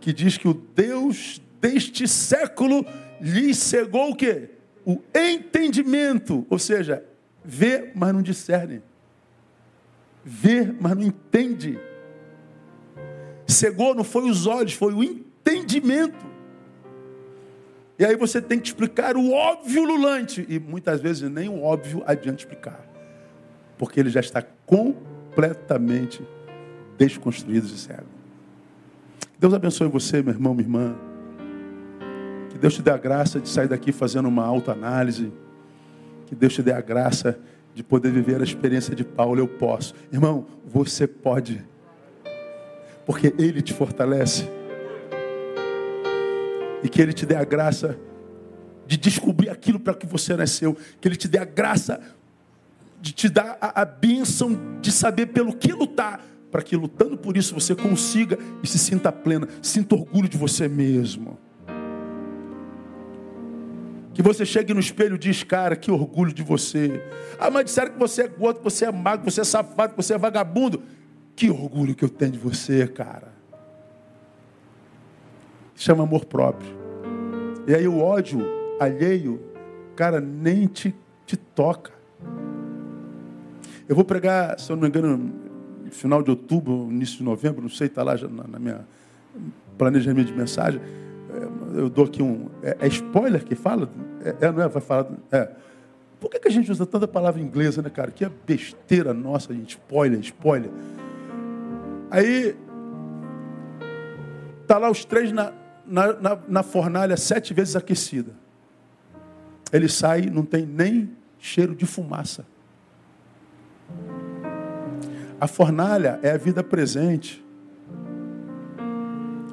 que diz que o Deus deste século lhe cegou o quê? O entendimento, ou seja, vê, mas não discerne. Vê, mas não entende. Cegou não foi os olhos, foi o entendimento. E aí você tem que explicar o óbvio lulante. E muitas vezes nem o óbvio adianta explicar. Porque ele já está completamente desconstruído e cego. Deus abençoe você, meu irmão, minha irmã. Deus te dê a graça de sair daqui fazendo uma autoanálise. Que Deus te dê a graça de poder viver a experiência de Paulo. Eu posso. Irmão, você pode. Porque Ele te fortalece. E que Ele te dê a graça de descobrir aquilo para que você nasceu. Que Ele te dê a graça de te dar a, a bênção de saber pelo que lutar para que lutando por isso você consiga e se sinta plena, sinta orgulho de você mesmo. Que você chegue no espelho e diz, cara, que orgulho de você. Ah, mas disseram que você é gordo, que você é magro, que você é safado, que você é vagabundo. Que orgulho que eu tenho de você, cara. Chama amor próprio. E aí o ódio alheio, cara, nem te, te toca. Eu vou pregar, se eu não me engano, final de outubro, início de novembro, não sei, está lá na, na, minha planejamento de mensagem. É, eu dou aqui um. É, é spoiler que fala? É, é, não é? Vai falar. É. Por que, que a gente usa tanta palavra inglesa, né, cara? Que é besteira nossa, gente. Spoiler, spoiler. Aí. Está lá os três na, na, na, na fornalha sete vezes aquecida. Ele sai, não tem nem cheiro de fumaça. A fornalha é a vida presente.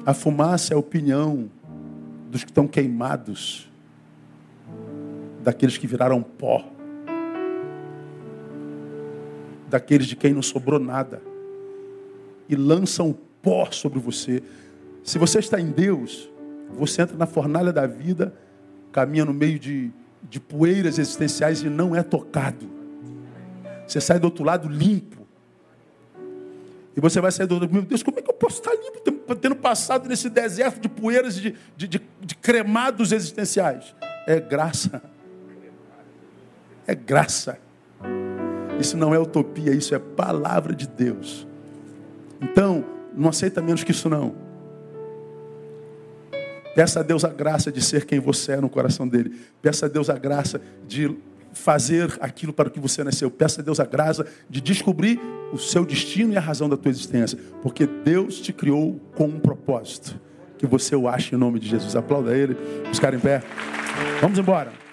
A fumaça é a opinião dos que estão queimados, daqueles que viraram pó, daqueles de quem não sobrou nada, e lançam pó sobre você. Se você está em Deus, você entra na fornalha da vida, caminha no meio de, de poeiras existenciais e não é tocado. Você sai do outro lado limpo. E você vai sair do meu Deus, como é que eu posso estar limpo, tendo passado nesse deserto de poeiras e de, de, de, de cremados existenciais? É graça. É graça. Isso não é utopia, isso é palavra de Deus. Então, não aceita menos que isso não. Peça a Deus a graça de ser quem você é no coração dele. Peça a Deus a graça de fazer aquilo para o que você nasceu. Peça a Deus a graça de descobrir o seu destino e a razão da tua existência. Porque Deus te criou com um propósito. que você o ache em nome de Jesus. Aplauda ele, buscar em pé. Vamos embora.